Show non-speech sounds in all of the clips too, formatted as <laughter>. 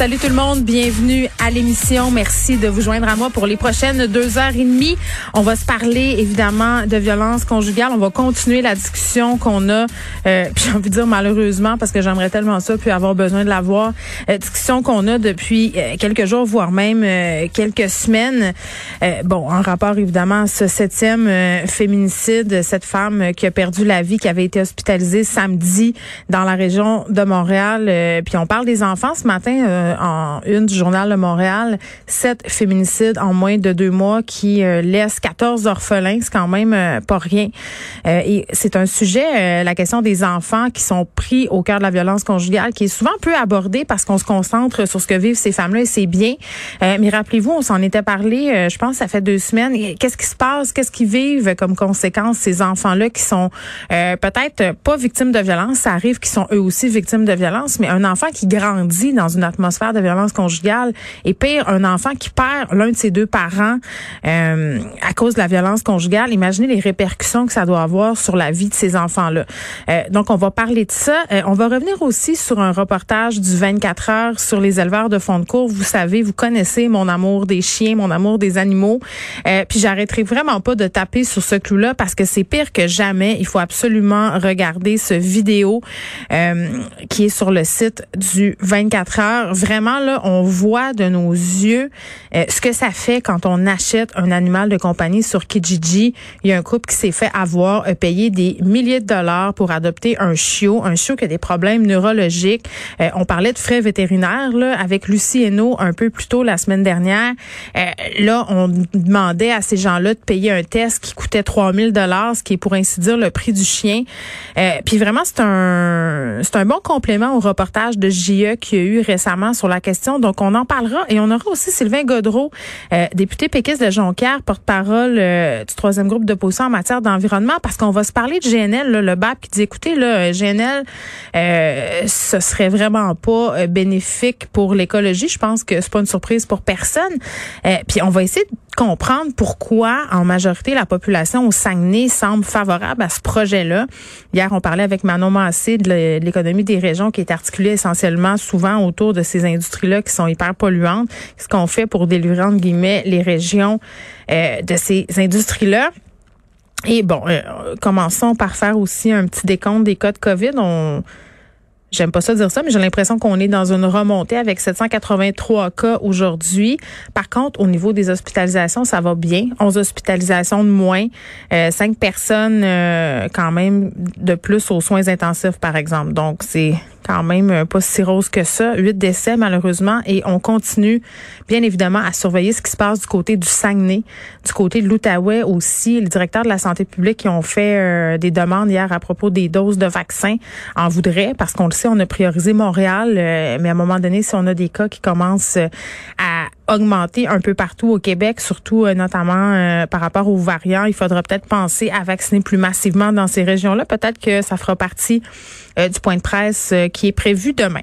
Salut tout le monde, bienvenue à l'émission. Merci de vous joindre à moi pour les prochaines deux heures et demie. On va se parler évidemment de violence conjugale. On va continuer la discussion qu'on a, euh, <laughs> puis j'ai envie de dire malheureusement parce que j'aimerais tellement ça, puis avoir besoin de l'avoir. Euh, discussion qu'on a depuis euh, quelques jours, voire même euh, quelques semaines. bon, en rapport évidemment à ce septième féminicide, cette femme qui a perdu la vie, qui avait été hospitalisée samedi dans la région de Montréal. puis on parle des enfants ce matin euh, en une du journal de Montréal, sept féminicides en moins de deux mois qui euh, laissent 14 orphelins, c'est quand même euh, pas rien. et c'est un sujet, la question des enfants qui sont pris au cœur de la violence conjugale, qui est souvent peu abordé parce qu'on se concentre sur ce que vivent ces femmes-là et c'est bien. mais rappelez-vous, on s'en était parlé, je pense, ça fait deux semaines. Qu'est-ce qui se passe? Qu'est-ce qu'ils vivent comme conséquence ces enfants-là qui sont peut-être pas victimes de violence? Ça arrive qu'ils sont eux aussi victimes de violence, mais un enfant qui grandit dans une atmosphère de violence conjugale et pire, un enfant qui perd l'un de ses deux parents euh, à cause de la violence conjugale. Imaginez les répercussions que ça doit avoir sur la vie de ces enfants-là. Euh, donc, on va parler de ça. Euh, on va revenir aussi sur un reportage du 24 heures sur les éleveurs de fond de cours. Vous savez, vous connaissez mon amour des chiens, mon amour des animaux. puis j'arrêterai vraiment pas de taper sur ce clou-là parce que c'est pire que jamais. Il faut absolument regarder ce vidéo qui est sur le site du 24 heures vraiment, là, on voit de nos yeux euh, ce que ça fait quand on achète un animal de compagnie sur Kijiji. Il y a un couple qui s'est fait avoir, a payé des milliers de dollars pour adopter un chiot, un chiot qui a des problèmes neurologiques. Euh, on parlait de frais vétérinaires là, avec Lucie Hainaut un peu plus tôt la semaine dernière. Euh, là, on demandait à ces gens-là de payer un test qui coûtait 3000 dollars, ce qui est pour ainsi dire le prix du chien. puis vraiment, c'est un c'est un bon complément au reportage de JE qu'il y a eu récemment sur la question. Donc, on en parlera. Et on aura aussi Sylvain Godreau, euh, député péquiste de Jonquière, porte-parole euh, du troisième groupe d'opposition en matière d'environnement, parce qu'on va se parler de GNL, le BAP, qui dit, écoutez, là, GNL, euh, ce serait vraiment pas bénéfique pour l'écologie. Je pense que c'est pas une surprise pour personne. puis on va essayer de comprendre pourquoi, en majorité, la population au Saguenay semble favorable à ce projet-là. Hier, on parlait avec Manon Massé de l'économie des régions qui est articulée essentiellement souvent autour de ces industries-là qui sont hyper polluantes. Ce qu'on fait pour délivrer, entre guillemets, les régions euh, de ces industries-là. Et bon, euh, commençons par faire aussi un petit décompte des cas de COVID. J'aime pas ça dire ça, mais j'ai l'impression qu'on est dans une remontée avec 783 cas aujourd'hui. Par contre, au niveau des hospitalisations, ça va bien. 11 hospitalisations de moins, euh, 5 personnes euh, quand même de plus aux soins intensifs, par exemple. Donc, c'est quand même euh, pas si rose que ça. Huit décès malheureusement et on continue bien évidemment à surveiller ce qui se passe du côté du Saguenay, du côté de l'Outaouais aussi. Les directeurs de la santé publique qui ont fait euh, des demandes hier à propos des doses de vaccins en voudraient parce qu'on le sait, on a priorisé Montréal, euh, mais à un moment donné, si on a des cas qui commencent à augmenter un peu partout au Québec, surtout notamment par rapport aux variants, il faudra peut-être penser à vacciner plus massivement dans ces régions-là. Peut-être que ça fera partie euh, du point de presse euh, qui est prévu demain.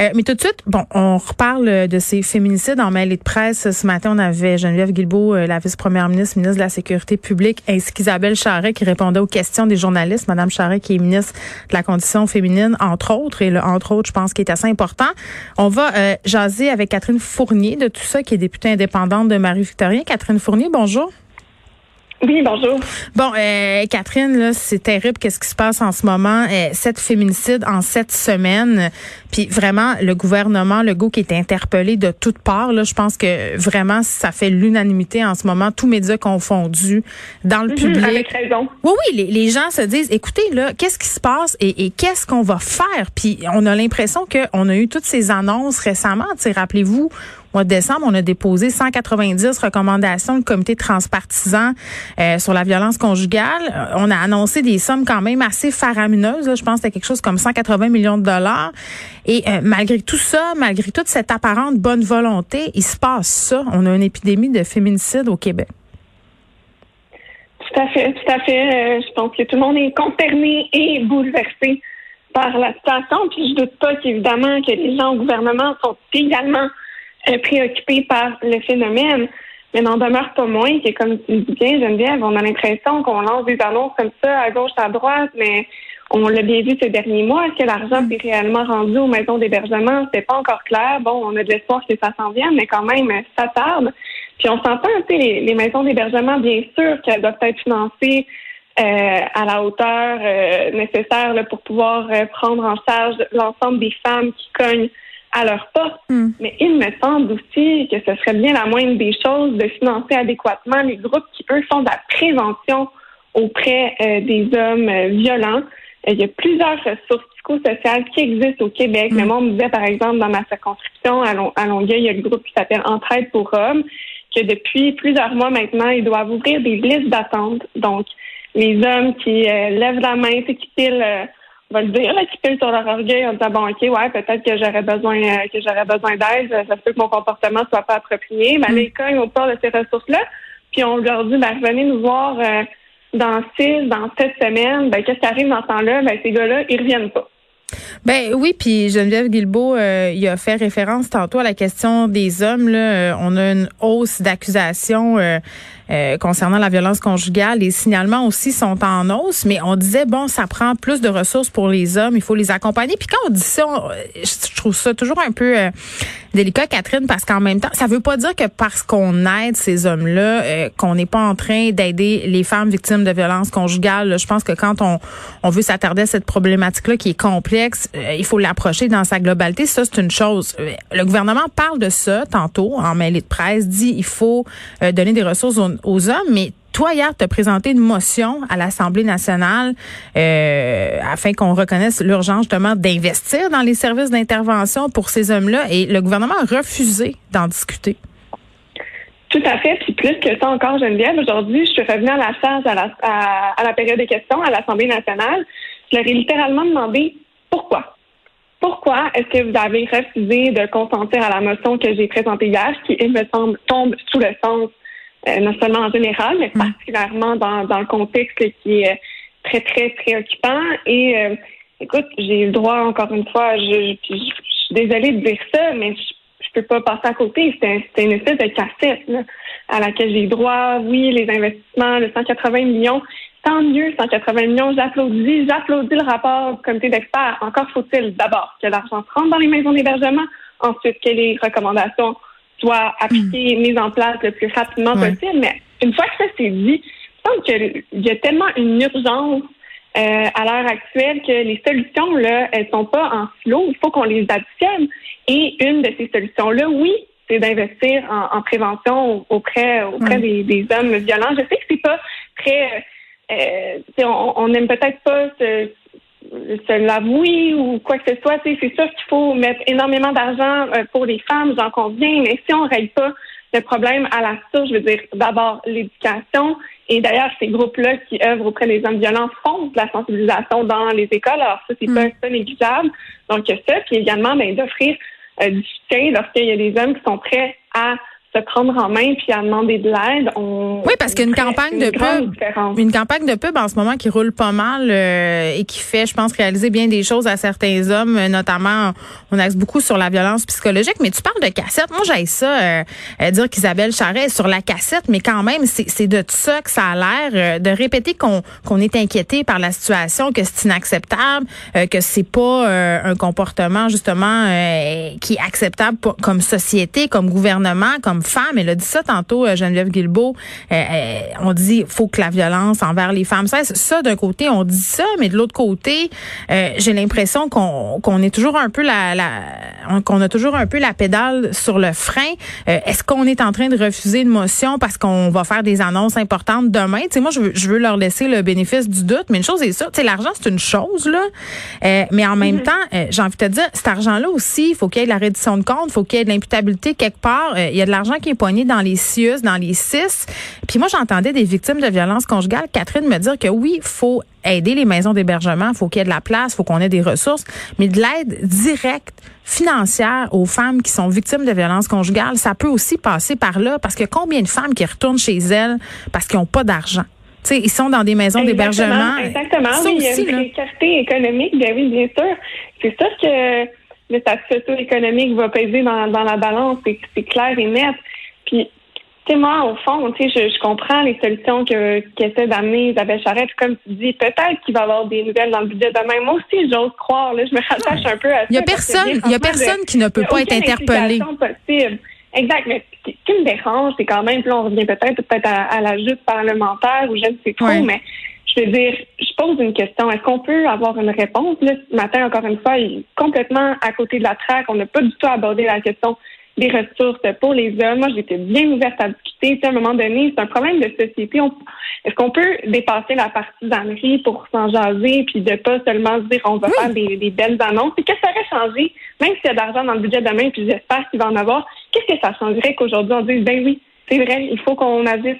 Euh, mais tout de suite, bon, on reparle de ces féminicides en mêlée de presse. Ce matin, on avait Geneviève Guilbeault, la vice-première ministre, ministre de la Sécurité publique, ainsi qu'Isabelle Charret qui répondait aux questions des journalistes. Madame Charret qui est ministre de la condition féminine, entre autres, et le entre autres, je pense qui est assez important. On va jaser avec Catherine Fournier de tout ça, qui est députée indépendante de Marie-Victorien. Catherine Fournier, bonjour. Oui, bonjour. Bon, euh, Catherine, là, c'est terrible qu'est-ce qui se passe en ce moment. Euh, sept féminicides en sept semaines. Puis vraiment, le gouvernement, le goût qui est interpellé de toutes parts, là, je pense que vraiment, ça fait l'unanimité en ce moment, tous médias confondus, dans le mhm, public. Avec raison. Oui, oui, les, les, gens se disent, écoutez, là, qu'est-ce qui se passe et, et qu'est-ce qu'on va faire? Puis on a l'impression qu'on a eu toutes ces annonces récemment. Rappelez-vous, mois de décembre, on a déposé 190 recommandations du comité transpartisan euh, sur la violence conjugale. Euh, on a annoncé des sommes quand même assez faramineuses. Je pense que c'était quelque chose comme 180 millions de dollars. Et euh, malgré tout ça, malgré toute cette apparente bonne volonté, il se passe ça. On a une épidémie de féminicide au Québec. Tout à fait, tout à fait. je pense que tout le monde est consterné et bouleversé par la situation. Puis je doute pas qu'évidemment que les gens au gouvernement sont également euh, préoccupés par le phénomène. Mais n'en demeure pas moins que, comme tu dis bien, Geneviève, on a l'impression qu'on lance des annonces comme ça à gauche, à droite, mais on l'a bien vu ces derniers mois. Est-ce que l'argent est réellement rendu aux maisons d'hébergement? C'est pas encore clair. Bon, on a de l'espoir que ça s'en vienne, mais quand même, ça tarde. Puis on s'entend, tu sais, les, les maisons d'hébergement, bien sûr qu'elles doivent être financées euh, à la hauteur euh, nécessaire là, pour pouvoir euh, prendre en charge l'ensemble des femmes qui cognent à leur porte. Hmm. Mais il me semble aussi que ce serait bien la moindre des choses de financer adéquatement les groupes qui, eux, font de la prévention auprès des hommes violents. Il y a plusieurs ressources psychosociales qui existent au Québec. Mais hmm. moi, on me disait, par exemple, dans ma circonscription à, à Longueuil, il y a le groupe qui s'appelle Entraide pour hommes, que depuis plusieurs mois maintenant, ils doivent ouvrir des listes d'attente. Donc, les hommes qui euh, lèvent la main, qui pilent, euh, on va le dire, là, qui pilent sur leur orgueil en disant bon ok, ouais, peut-être que j'aurais besoin euh, que j'aurais besoin d'aide, ça se peut que mon comportement soit pas approprié. Mais mm. les cas, ils ont peur de ces ressources-là, puis on leur dit ben venez nous voir dans six, dans sept semaines, ben qu'est-ce qui arrive dans ce temps-là? Ben ces gars-là, ils reviennent pas. Ben oui, puis Geneviève Guilbeault, euh, il a fait référence tantôt à la question des hommes. Là. Euh, on a une hausse d'accusations euh, concernant la violence conjugale. Les signalements aussi sont en hausse, mais on disait, bon, ça prend plus de ressources pour les hommes, il faut les accompagner. Puis quand on dit ça, je trouve ça toujours un peu délicat, Catherine, parce qu'en même temps, ça veut pas dire que parce qu'on aide ces hommes-là, qu'on n'est pas en train d'aider les femmes victimes de violence conjugale. Je pense que quand on, on veut s'attarder à cette problématique-là qui est complexe, euh, il faut l'approcher dans sa globalité. Ça, c'est une chose. Euh, le gouvernement parle de ça tantôt en mêlée de presse, dit il faut euh, donner des ressources aux, hommes, mais toi, hier, tu as présenté une motion à l'Assemblée nationale afin qu'on reconnaisse l'urgence justement d'investir dans les services d'intervention pour ces hommes-là et le gouvernement a refusé d'en discuter. Tout à fait. Puis plus que ça encore, Geneviève, aujourd'hui, je suis revenue à la charge à la, à la période des questions à l'Assemblée nationale. Je leur ai littéralement demandé pourquoi? Pourquoi est-ce que vous avez refusé de consentir à la motion que j'ai présentée hier, qui, il me semble, tombe sous le sens, euh, non seulement en général, mais mm. particulièrement dans, dans le contexte qui est très, très préoccupant. Et euh, écoute, j'ai eu le droit, encore une fois, je, je, suis désolée de dire ça, mais je, je peux pas passer à côté. C'était une espèce de cassette à laquelle j'ai droit. Oui, les investissements, le 180 millions, tant mieux, 180 millions, j'applaudis, j'applaudis le rapport du comité d'experts. Encore faut-il d'abord que l'argent rentre dans les maisons d'hébergement, ensuite que les recommandations soient appliquées, hmm. mises en place le plus rapidement possible. Mais une fois que ça s'est dit, je pense qu'il y a tellement une urgence euh, à l'heure actuelle que les solutions, là, elles sont pas en flot. Il faut qu'on les additionne. Et une de ces solutions-là, oui, c'est d'investir en, prévention auprès, auprès des, des, hommes violents. Je sais que c'est pas très euh, on n'aime peut-être pas se, l'avouer ou quoi que ce soit. C'est sûr qu'il faut mettre énormément d'argent euh, pour les femmes, j'en conviens, mais si on ne règle pas le problème à la source, je veux dire d'abord l'éducation. Et d'ailleurs, ces groupes-là qui œuvrent auprès des hommes violents font de la sensibilisation dans les écoles. Alors ça, c'est mm. pas, négligeable. Donc ça, puis également ben, d'offrir euh, du soutien lorsqu'il y a des hommes qui sont prêts à se prendre en main puis à demander de l'aide. oui, parce qu'une campagne de pub, une campagne de pub en ce moment qui roule pas mal euh, et qui fait, je pense, réaliser bien des choses à certains hommes, euh, notamment, on axe beaucoup sur la violence psychologique. Mais tu parles de cassette. Moi, j'ai ça euh, dire qu'Isabelle Charret est sur la cassette, mais quand même, c'est de ça que ça a l'air de répéter qu'on qu'on est inquiété par la situation, que c'est inacceptable, que c'est pas un comportement justement qui est acceptable comme société, comme gouvernement, comme femme. Elle a dit ça tantôt, euh, Geneviève Guilbeault. Euh, euh, on dit faut que la violence envers les femmes cesse. Ça, d'un côté, on dit ça, mais de l'autre côté, j'ai l'impression qu'on qu'on est toujours un peu la, la qu'on a toujours un peu la pédale sur le frein. Est-ce qu'on est en train de refuser une motion parce qu'on va faire des annonces importantes demain? Tu sais, moi, je veux, je veux leur laisser le bénéfice du doute, mais une chose est ça, tu sais, l'argent, c'est une chose, là. mais en même mm-hmm. temps, j'ai envie de te dire, cet argent-là aussi, il faut qu'il y ait de la reddition de compte, il faut qu'il y ait de l'imputabilité quelque part. Il y a de l'argent qui est poigné dans les CIUS, dans les CIS. Puis moi, j'entendais des victimes de violences conjugales, Catherine, me dire que oui, il faut aider les maisons d'hébergement, faut qu'il y ait de la place, faut qu'on ait des ressources, mais de l'aide directe financière aux femmes qui sont victimes de violences conjugales, ça peut aussi passer par là parce que combien de femmes qui retournent chez elles parce qu'ils n'ont pas d'argent? sais, ils sont dans des maisons d'hébergement. Exactement. oui, il y a une économique, bien oui, bien sûr. C'est sûr que le statut socio-économique va peser dans, la balance, c'est clair et net. Puis, tu sais, moi, au fond, tu sais, je, comprends les solutions que qu'essaie d'amener Isabelle Charette. Comme tu dis, peut-être qu'il va y avoir des nouvelles dans le budget demain. Moi aussi, j'ose croire. Là, je me rattache un peu à ça. Il y a personne, il y a personne qui ne peut pas être interpellé. Possible. Exact, mais ce qui me dérange, c'est quand même, là, on revient peut-être peut-être à, la justice parlementaire ou je ne sais trop, mais je veux dire, je pose une question. Est-ce qu'on peut avoir une réponse? Là, ce matin, encore une fois, complètement à côté de la traque. On n'a pas du tout abordé la question des ressources pour les hommes. Moi, j'étais bien ouverte à discuter. à un moment donné, c'est un problème de société. Est-ce qu'on peut dépasser la partisanerie pour s'en jaser puis de pas seulement se dire on va faire des, belles annonces? Et qu'est-ce que ça aurait changé? Même s'il y a de l'argent dans le budget demain, puis j'espère qu'il va en avoir, qu'est-ce que ça changerait qu'aujourd'hui on dise ben oui, c'est vrai, il faut qu'on agisse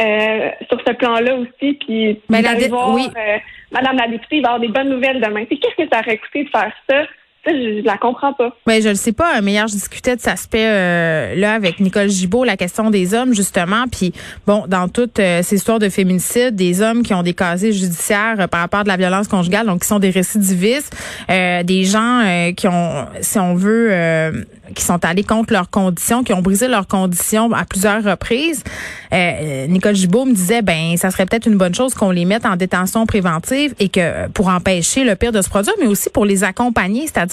euh, sur ce plan-là aussi, puis ben, voir, euh, Madame la députée, il va avoir des bonnes nouvelles demain. Qu'est-ce que ça aurait coûté de faire ça? Je, je la comprends pas. Mais je le sais pas. Mais hier, je discutais de cet aspect là avec Nicole Gibault, la question des hommes justement. Puis bon, dans toutes euh, ces histoires de féminicide, des hommes qui ont des casiers judiciaires euh, par rapport à de la violence conjugale, donc qui sont des récidivistes, euh, des gens qui ont, si on veut, qui sont allés contre leurs conditions, qui ont brisé leurs conditions à plusieurs reprises. Nicole Gibault me disait, ben, ça serait peut-être une bonne chose qu'on les mette en détention préventive et que pour empêcher le pire de se produire, mais aussi pour les accompagner, c'est-à-dire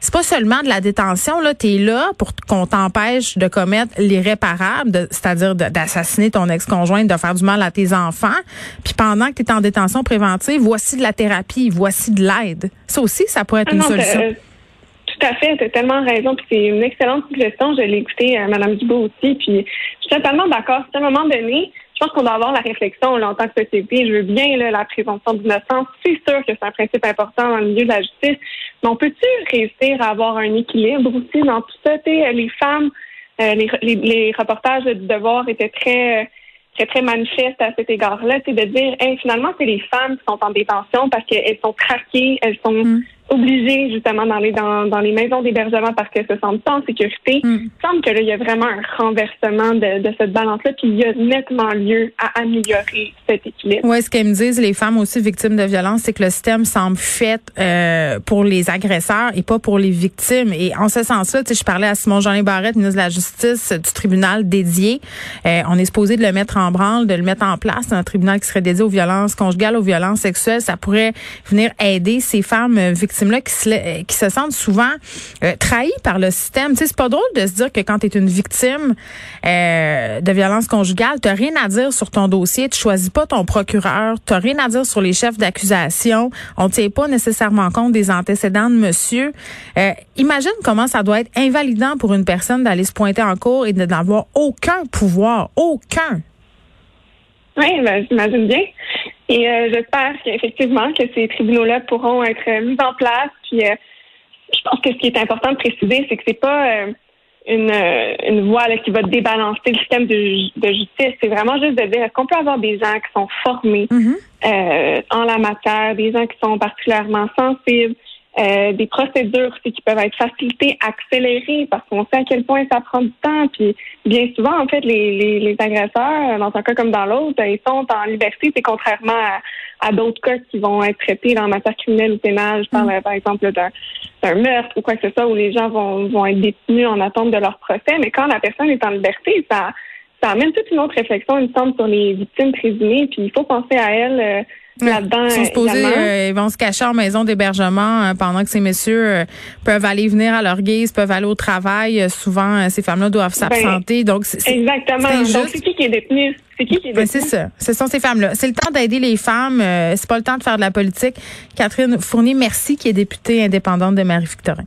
c'est pas seulement de la détention, là, es là pour qu'on t'empêche de commettre l'irréparable, c'est-à-dire d'assassiner ton ex-conjointe, de faire du mal à tes enfants. Puis pendant que tu es en détention préventive, voici de la thérapie, voici de l'aide. Ça aussi, ça pourrait être ah une solution. tout à fait, tu as tellement raison. Puis c'est une excellente suggestion. Je l'ai écouté à euh, Mme Dubois aussi. Puis je suis totalement d'accord. À un moment donné, je pense qu'on doit avoir la réflexion en tant que société. Je veux bien la présomption d'innocence. C'est sûr que c'est un principe important dans le milieu de la justice. Mais on peut-tu réussir à avoir un équilibre aussi dans tout ça? les femmes, euh, les, les, reportages du devoir étaient très très, très manifestes à cet égard-là. C'est de dire, finalement, c'est les femmes qui sont en détention parce qu'elles sont traquées, elles sont mm obligés justement d'aller dans, dans les maisons d'hébergement parce qu'elles se sentent pas en sécurité. Mm. Il semble que là, il y a vraiment un renversement de, de cette balance-là, puis il y a nettement lieu à améliorer cet équilibre. Oui, ce qu'elles me disent, les femmes aussi victimes de violence, c'est que le système semble fait euh, pour les agresseurs et pas pour les victimes. Et en ce sens-là, je parlais à Simon-Jean Barrette, ministre de la Justice du tribunal dédié. Euh, on est supposé de le mettre en branle, de le mettre en place, un tribunal qui serait dédié aux violences conjugales, aux violences sexuelles. Ça pourrait venir aider ces femmes victimes là qui se, euh, qui se sentent souvent euh, par le système. Tu sais, c'est pas drôle de se dire que quand tu es une victime euh, de violence conjugale, tu rien à dire sur ton dossier, tu choisis pas ton procureur, tu rien à dire sur les chefs d'accusation, on tient pas nécessairement compte des antécédents de monsieur. Euh, imagine comment ça doit être invalidant pour une personne d'aller se pointer en cours et de n'avoir aucun pouvoir, aucun. Oui, ben, j'imagine bien. Et euh, j'espère qu'effectivement que ces tribunaux-là pourront être mis en place. Puis euh, je pense que ce qui est important de préciser, c'est que c'est pas euh, une, une voie qui va débalancer le système de, de justice. C'est vraiment juste de dire est-ce qu'on peut avoir des gens qui sont formés mm-hmm. en la matière, des gens qui sont particulièrement sensibles, euh, des procédures aussi qui peuvent être facilitées, accélérées, parce qu'on sait à quel point ça prend du temps. Puis bien souvent, en fait, les, les, agresseurs, dans un cas comme dans l'autre, ils sont en liberté. C'est contrairement à, d'autres cas qui vont être traités dans la matière criminelle ou pénale. Je parle, mm. par exemple, d'un meurtre ou quoi que ce soit, où les gens vont, vont être détenus en attente de leur procès. Mais quand la personne est en liberté, ça, ça amène toute une autre réflexion, il me semble, sur les victimes présumées. Puis il faut penser à elles. Euh, ils sont supposés, euh, ils vont se cacher en maison d'hébergement euh, pendant que ces messieurs euh, peuvent aller venir à leur guise, peuvent aller au travail. souvent, ces femmes-là doivent ben, s'absenter. donc, c'est, exactement. Donc, c'est qui qui est détenu? C'est qui qui est ben, détenu? c'est ça. Ce sont ces femmes-là. C'est le temps d'aider les femmes. c'est pas le temps de faire de la politique. Catherine Fournier, merci, qui est députée indépendante de Marie-Victorin.